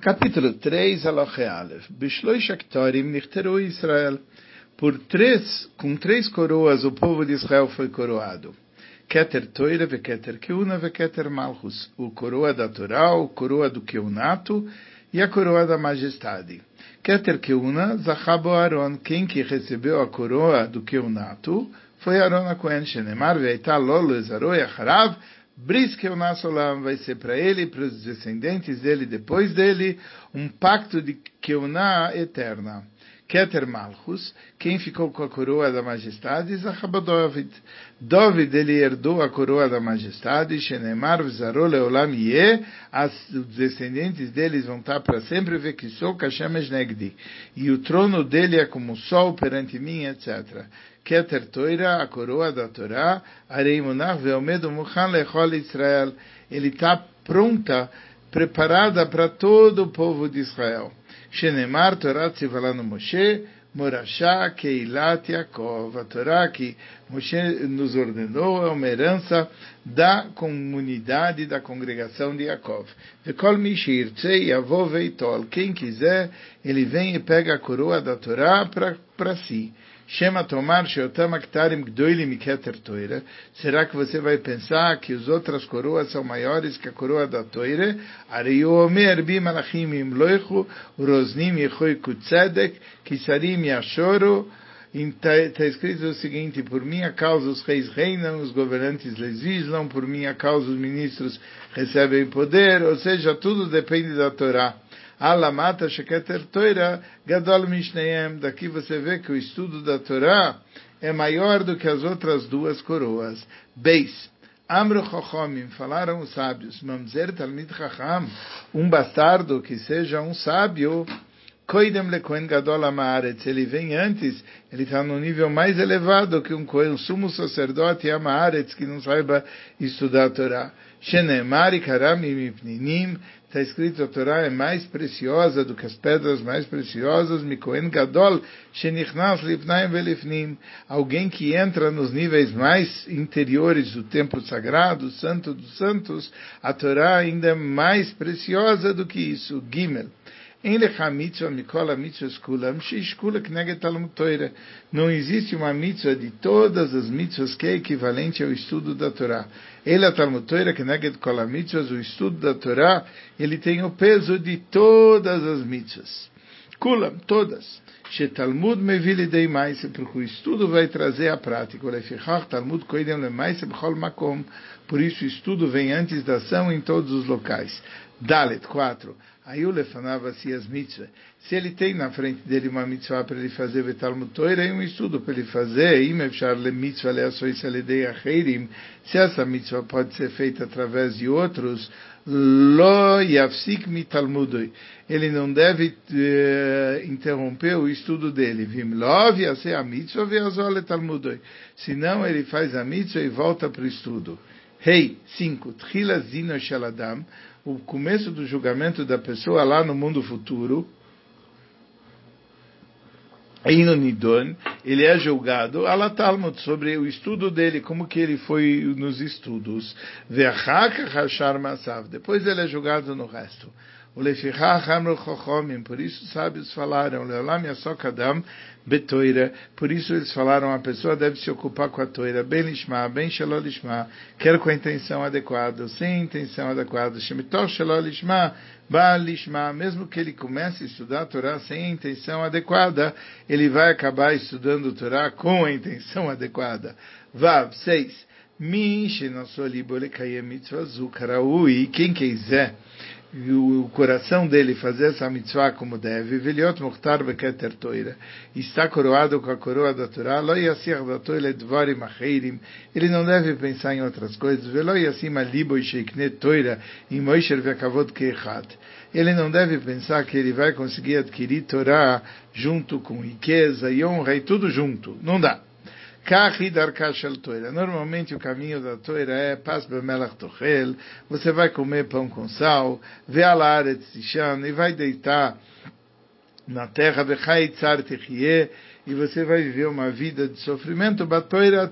Capítulo 3, Aloche Aleph. Bishloish Aktorim Nichteru Israel. Por três, com três coroas o povo de Israel foi coroado. Keter Toira, Veketer Keuna, Veketer Malchus. O coroa da Torá, o coroa do Keunato e a coroa da majestade. Keter Keuna, Zachabo Aaron. Quem que recebeu a coroa do Keunato foi Aaron a Cohen Shenemar, Veita Lolo Ezaroi Acharav, Bris Keunasolam vai ser para ele e para os descendentes dele depois dele um pacto de Keuná eterna. Keter Malchus, quem ficou com a coroa da majestade, Zachaba David. David, ele herdou a coroa da majestade, Shenemar Vzarol Leolam Ye, os descendentes deles vão estar para sempre, Vekisou Kashemesh Negdi. E o trono dele é como o sol perante mim, etc. Keter Toira, a coroa da Torá, Arei Munach Veomedo Muchan Lechol Israel. Ele está pronta, preparada para todo o povo de Israel. Shenemar Torah Tzivala no Moshe, Morashá Keilat Yaakov. A Torá que Moshe nos ordenou é uma herança da comunidade, da congregação de Yaakov. Vekol Mishir Tzei Yavov Veitol. Quem quiser, ele vem e pega a coroa da Torá para si. Shema Tomar Sheotam Aktarim Gdoilim Keter Toira. Será que você vai pensar que as outras coroas são maiores que a coroa da Toire? Ariu Omer Bi Malachim Imloichu Rosnim Yechoi Kutzedek Kisarim Yashoro Está escrito o seguinte: por minha causa os reis reinam, os governantes legislam, por minha causa os ministros recebem poder, ou seja, tudo depende da Torá. Alamata Sheketer Toira Gadol Mishneem. Daqui você vê que o estudo da Torá é maior do que as outras duas coroas. Beis. Amro Chochomim, falaram os sábios, Mamzer Talmid Chacham, um bastardo que seja um sábio, Koidem lekohen gadol amaretz, ele vem antes, ele está no nível mais elevado que um kohen, um sumo sacerdote amaretz, que não saiba estudar a Torá. Shenemar ikaram mipninim, está escrito a Torá é mais preciosa do que as pedras mais preciosas, Mikoen Gadol, Shenichnas Lifnaim Velifnim, alguém que entra nos níveis mais interiores do templo sagrado, santo dos santos, a Torá ainda é mais preciosa do que isso, Gimel. Não existe uma mitzvah de todas as mitzvahs que é equivalente ao estudo da Torá. Ele a Talmud Torah Kneged Kol mitzvahs, o estudo da Torá, ele tem o peso de todas as mitzvahs. Kulam, todas. Shetalmud mevili dei maise, porque o estudo vai trazer a prática. Lefichach Talmud koidem le maise b'chol makom. Por isso o estudo vem antes da ação em todos os locais. Dalet, 4. Aí o lefanava-se as mitzvahs. Se ele tem na frente dele uma mitzvah para ele fazer Betalmud Torah, é um estudo para ele fazer. Se essa mitzvah pode ser feita através de outros, lo yafsik mitalmudoi. Ele não deve uh, interromper o estudo dele. Vim lov yase a mitzvah veazol talmudoi. Senão ele faz a mitzvah e volta para o estudo. Rei, 5. Tchila shaladam o começo do julgamento da pessoa lá no mundo futuro, no Nidon, ele é julgado, Alatalmud, sobre o estudo dele, como que ele foi nos estudos. Depois ele é julgado no resto. Por isso sábios falaram, Leolam. Por isso eles falaram, a pessoa deve se ocupar com a toira, bem lishma, bem quer com a intenção adequada, sem intenção adequada. Mesmo que ele comece a estudar a Torá sem a intenção adequada, ele vai acabar estudando a Torá com a intenção adequada. Vav, 6. Min shenosolibo lekayem mitzvah zukaraui. Quem quiser e o coração dele fazer essa mitzvah como deve, Veliot Mukhtar Beketer Toira, está coroado com a coroa da Torá, Lo Yassir da Toira Dvarim Acheirim, ele não deve pensar em outras coisas, Velo Yassim Alibo e Sheiknet Toira, em Moisher Vekavod Keichat. Ele não deve pensar que ele vai conseguir adquirir Torá junto com riqueza e honra e tudo junto. Não dá. Normalmente o caminho da toira é bemelach tochel, você vai comer pão com sal, vê a e vai deitar na terra, e você vai viver uma vida de sofrimento, batoira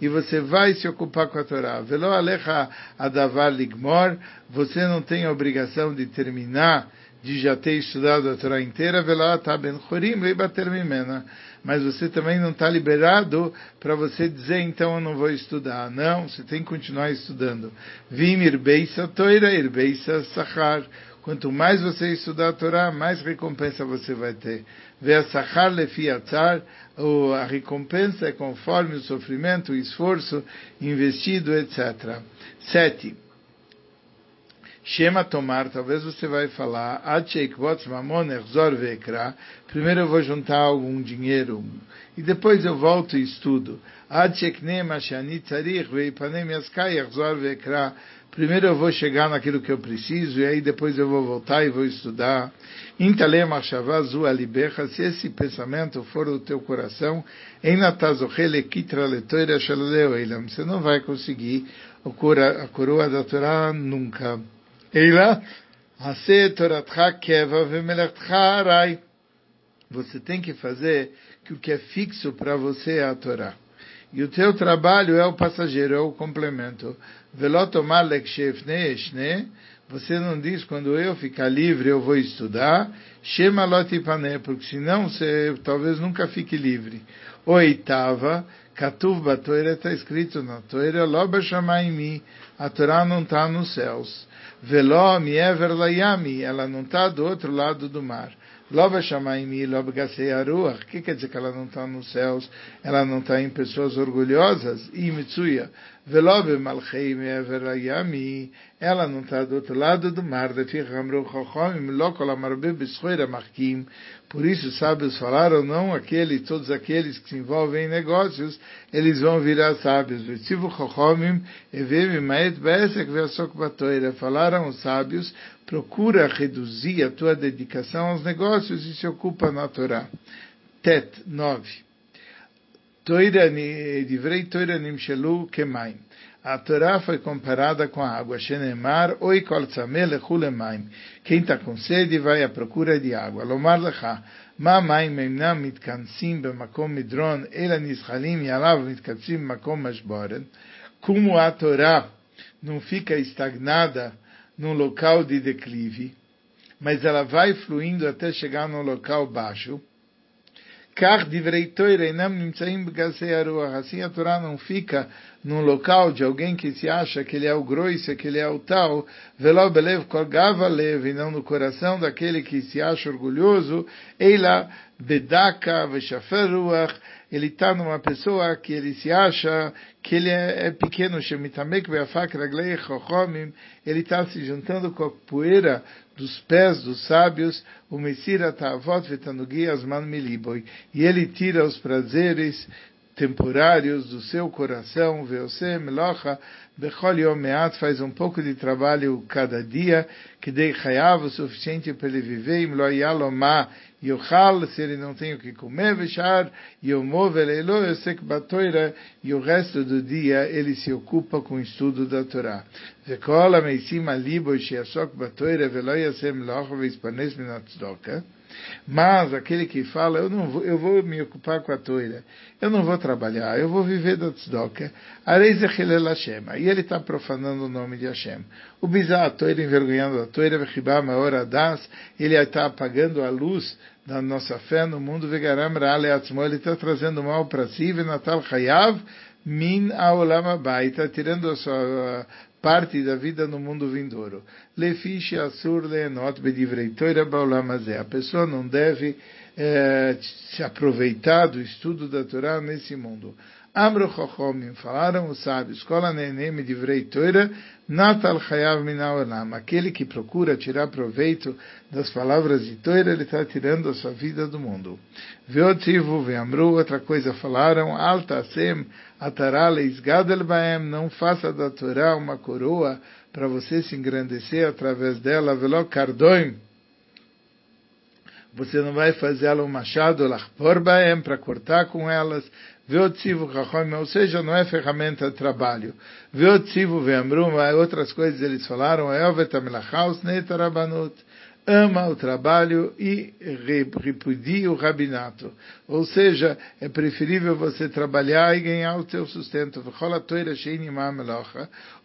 e você vai se ocupar com a Torá. Velo alecha adavar ligmor, você não tem a obrigação de terminar, de já ter estudado a Torá inteira, mimena. Mas você também não está liberado para você dizer, então eu não vou estudar. Não, você tem que continuar estudando. Vim irbeisa toira, irbeisa sachar. Quanto mais você estudar a Torá, mais recompensa você vai ter. Ve'asachar lefiatzar, a recompensa é conforme o sofrimento, o esforço investido, etc. Sete. Shema tomar, talvez você vai falar, primeiro eu vou juntar algum dinheiro, e depois eu volto e estudo. Primeiro eu vou chegar naquilo que eu preciso, e aí depois eu vou voltar e vou estudar. Se esse pensamento for do teu coração, você não vai conseguir a coroa da Torá nunca. Eila, você tem que fazer que o que é fixo para você é a Torá. E o teu trabalho é o passageiro, é o complemento. Você não diz, quando eu ficar livre, eu vou estudar. Shema lotipane, porque senão você talvez nunca fique livre. Oitava, Katuv Batoira está escrito na Toira, Loba Shamaimi, a Torá não está nos céus. Veló miever layami, ela não está do outro lado do mar. Loba shamaimi, loba gasei aruach. O que quer dizer que ela não está nos céus? Ela não está em pessoas orgulhosas? E mitsuya. Velobe malchei miever layami. Ela não está do outro lado do mar. Por isso, sábios falaram, não aqueles, todos aqueles que se envolvem em negócios, eles vão virar sábios. Falaram os sábios, procura reduzir a tua dedicação aos negócios e se ocupa na Torá. Tet 9. Toira, divrei Toira nimshelu kemaim. A Torá foi comparada com a água. Shenemar, oi kol tzameh Quem está com sede vai à procura de água. Lomar lecha, ma maim emnam mitkansim bemakom midron, ela nischalim yalav mitkansim bemakom mashboren. Como a Torá não fica estagnada num local de declive, mas ela vai fluindo até chegar num local baixo, Assim a Torá não fica num local de alguém que se acha que ele é o grosso, que ele é o tal, e não no coração daquele que se acha orgulhoso, Eila bedaka veshaferuach, ele está numa pessoa que ele se acha que ele é, é pequeno, ele está se juntando com a poeira dos pés dos sábios, o Messira Tavot Vetanugi man Miliboi, e ele tira os prazeres temporários do seu coração, Veose Melocha, Bechol Yom Meat, faz um pouco de trabalho cada dia, que dei Hayav o suficiente para ele viver, Im Lo Yalomah, Yochal, se ele não tem o que comer, Veshar, Yomov Elelo, Yosek Batoira, e o resto do dia ele se ocupa com o estudo da Torá. Vekol Ameisim Alibo, Shiasok Batoira, Velo Yasem Loch, Vespanes Minatzdoka, mas aquele que fala, eu não vou, eu vou me ocupar com a toira, eu não vou trabalhar, eu vou viver da tzedaka, e ele está profanando o nome de Hashem. O bizarro, a toira envergonhando a toira, hora das, ele está apagando a luz da nossa fé no mundo, vegaram ele está trazendo mal para si, Natal Hayav, min aolam está tirando a sua parte da vida no mundo vindouro. Lefiche asur leenot bedivrei toira baolamazé. A pessoa não deve eh, se aproveitar do estudo da Torá nesse mundo. Amro Chochomim, falaram os sábios, Kola Nenem Divrei Toira, Natal Chayav Minaolam. Aquele que procura tirar proveito das palavras de Toira, ele está tirando a sua vida do mundo. Veotivu Veamru, outra coisa falaram, Alta Sem Atarale Gadel Baem, não faça da Torá uma coroa para você se engrandecer através dela, Velo Kardoim, você não vai fazer ela um machado, lachpor baem, para cortar com elas, Veotzivu Chachom, ou seja, não é ferramenta de trabalho. Veotzivu Veamrum, outras coisas eles falaram, Eovet Amelachaus Netarabanut. Ama o trabalho e repudia o rabinato. Ou seja, é preferível você trabalhar e ganhar o seu sustento.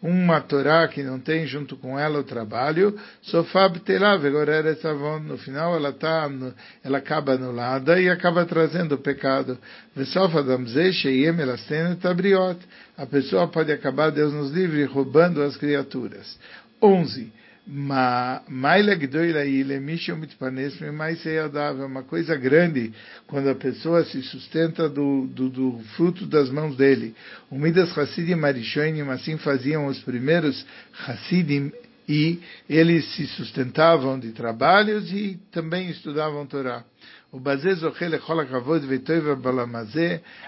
Uma Torá que não tem junto com ela o trabalho, no final ela tá, ela acaba anulada e acaba trazendo o pecado. A pessoa pode acabar, Deus nos livre, roubando as criaturas. 11 uma coisa grande quando a pessoa se sustenta do, do, do fruto das mãos dele. O Midas Hassidim Arishonim, assim faziam os primeiros Hassidim, e eles se sustentavam de trabalhos e também estudavam Torá. O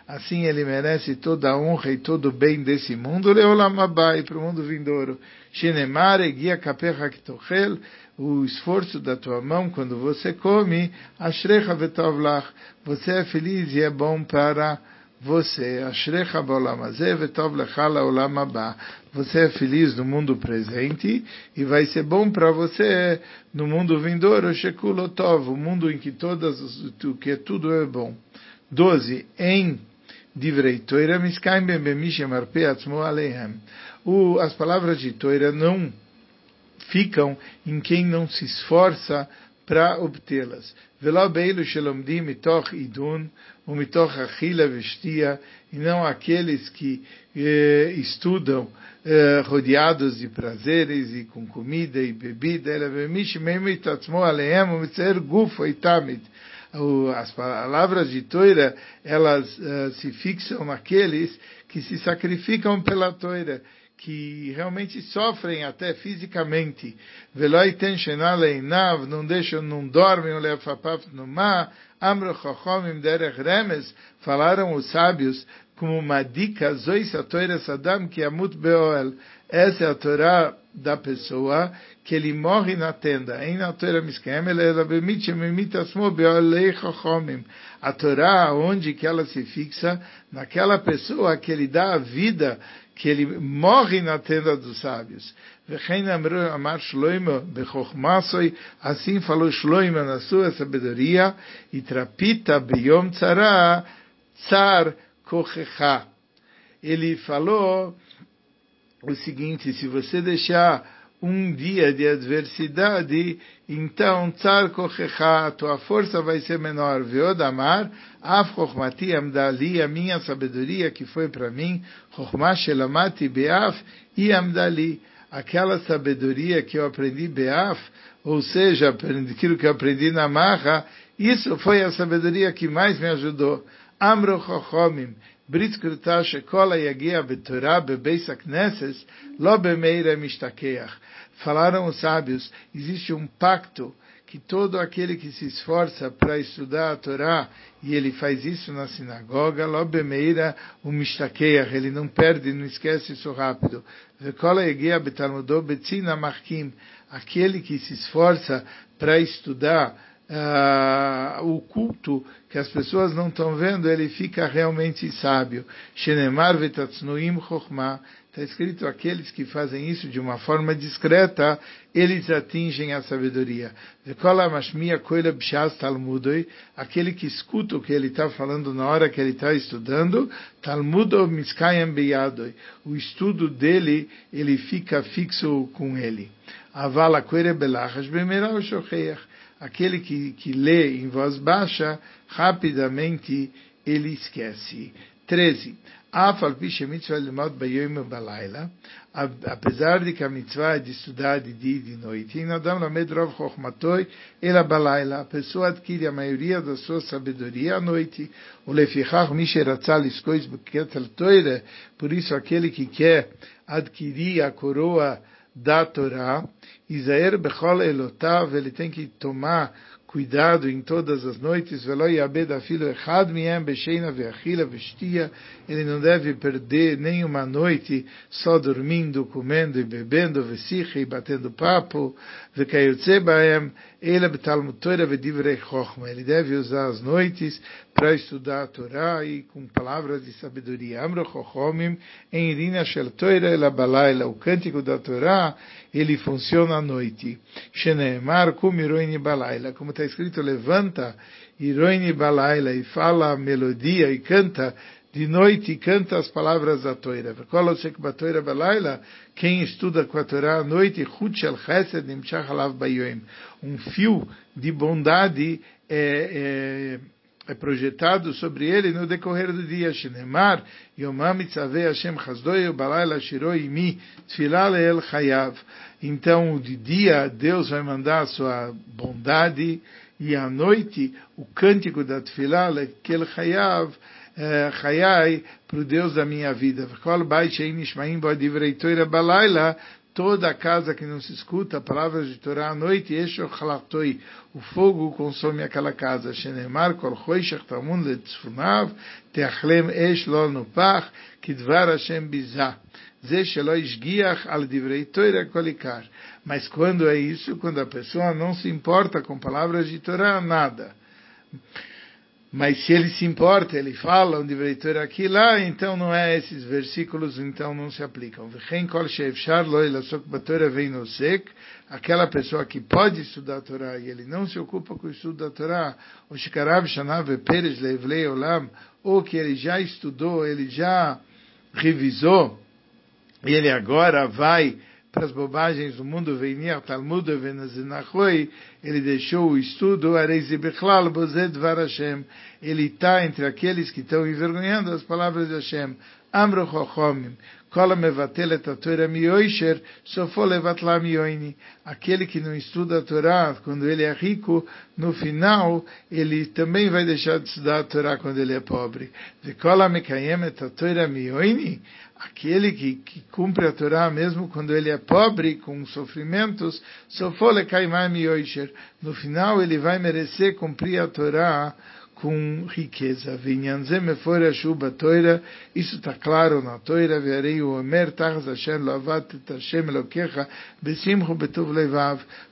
assim ele merece toda a honra e todo o bem desse mundo, leolamabai, para o mundo vindouro. Shenemar egia kapecha ktochel, o esforço da tua mão quando você come, ashrecha vetovlach, você é feliz e é bom para você, ashrecha bolamazeh vetov lechala olam Você é feliz no mundo presente e vai ser bom para você no mundo vindouro, shekulotov, o mundo em que todas, que tudo é bom. 12. Em divrei Torah miskaim bemishem arpe atzmo aleihem o, as palavras de Toira não ficam em quem não se esforça para obtê-las. e não aqueles que eh, estudam eh, rodeados de prazeres e com comida e bebida. As palavras de Toira, elas uh, se fixam naqueles que se sacrificam pela Toira que realmente sofrem até fisicamente. Veloi ten shenav, não deixam, não dormem, o lefapaf no mar, amro chachomim derech remes, falaram os sábios como uma dica, zois a Torah sadam que amut beoel. Essa é a Torá da pessoa que ele morre na tenda. Em na Torá. A Torá, onde que ela se fixa, naquela pessoa que ele dá a vida que ele morre na tenda dos sábios. Assim falou Shloimo na sua sabedoria, e trapita beyom tzara, tsar kochecha. Ele falou o seguinte, se você deixar um dia de adversidade, então tzar kochecha, tua força vai ser menor. Veodamar, af chokhmati amdali, a minha sabedoria que foi para mim, chokhmah shelamati beaf e amdali. Aquela sabedoria que eu aprendi beaf, ou seja, aquilo que eu aprendi na marra, isso foi a sabedoria que mais me ajudou. Amro chochomim, ברית כרותה שכל היגיע בתורה בבייס הכנסס, לא במאיר משתכח. Falaram os sábios, existe um pacto que todo aquele que se esforça para estudar a Torá, e ele faz isso na sinagoga, lobemeira o mishtakeach, ele não perde, não esquece isso rápido. Aquele que se esforça para estudar uh, o culto que as pessoas não estão vendo, ele fica realmente sábio. Shenemar vetatznuim chokhmah. Está escrito, aqueles que fazem isso de uma forma discreta, eles atingem a sabedoria. Aquele que escuta o que ele está falando na hora que ele está estudando, o estudo dele, ele fica fixo com ele. Avala belachas aquele que, que lê em voz baixa, rapidamente ele esquece. 13. Apesar de que a mitzvah é de estudar de dia e de noite, a pessoa adquire a maioria da sua sabedoria à noite. Por isso, aquele que quer adquirir a coroa da Torá, Isaer Bechol Elotav, ele tem que tomar cuidado em todas as noites, ele não deve perder nenhuma noite só dormindo, comendo e bebendo, e batendo papo, ele deve usar as noites para estudar a Torá e com palavras de sabedoria. Amro Chochomim, em Irina Shel Toira ela balaila, o cântico da Torá, ele funciona à noite. Sheneemar kum iroini balaila, como está escrito, levanta iroini balaila e fala a melodia e canta de noite canta as palavras da Torá. Quem estuda com a Torá à noite, um fio de bondade é, é é projetado sobre ele no decorrer do dia. Shenemar, Yomam Mitzaveh Hashem Chazdoi Balayla Shiroi Mi Tfilah El Chayav. Então, de dia, Deus vai mandar a sua bondade e à noite, o cântico da Tfilah El Chayav, Chayai, para o Deus da minha vida. Toda a casa que não se escuta palavras de Torá à noite, o fogo consome aquela casa. Mas quando é isso, quando a pessoa não se importa com palavras de Torá, nada. Mas se ele se importa, ele fala onde veio aqui lá, então não é esses versículos, então não se aplicam. Aquela pessoa que pode estudar a Torá e ele não se ocupa com o estudo da Torá, ou que ele já estudou, ele já revisou, e ele agora vai para as bobagens do mundo, Veinir Talmud Venazinachoi, ele deixou o estudo, Areizibechlal Bozed Varashem, ele está entre aqueles que estão envergonhando as palavras de Hashem. Amro Chochomim, Kola Mevatel a Torah Mioisher, Sofo Levatla Mioini. Aquele que não estuda a Torá, quando ele é rico, no final, ele também vai deixar de estudar a Torá quando ele é pobre. Kola Mekayem a Torah Mioini aquele que, que, cumpre a Torá mesmo quando ele é pobre, com sofrimentos, no final ele vai merecer cumprir a Torá com riqueza. Isso está claro na Torá.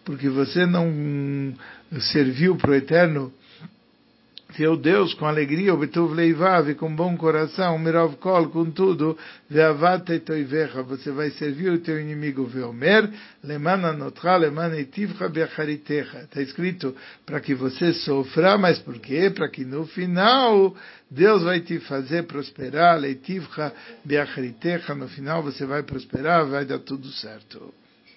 Porque você não serviu para o Eterno teu Deus com alegria, obtuv leivav, com bom coração, mirov kol, com tudo, ve'avate toivecha, você vai servir o teu inimigo, ve'omer, lemana notra, lemana etivcha be'acharitecha. Está escrito, para que você sofra, mas por quê? Para que no final, Deus vai te fazer prosperar, leitivcha be'acharitecha, no final você vai prosperar, vai dar tudo certo.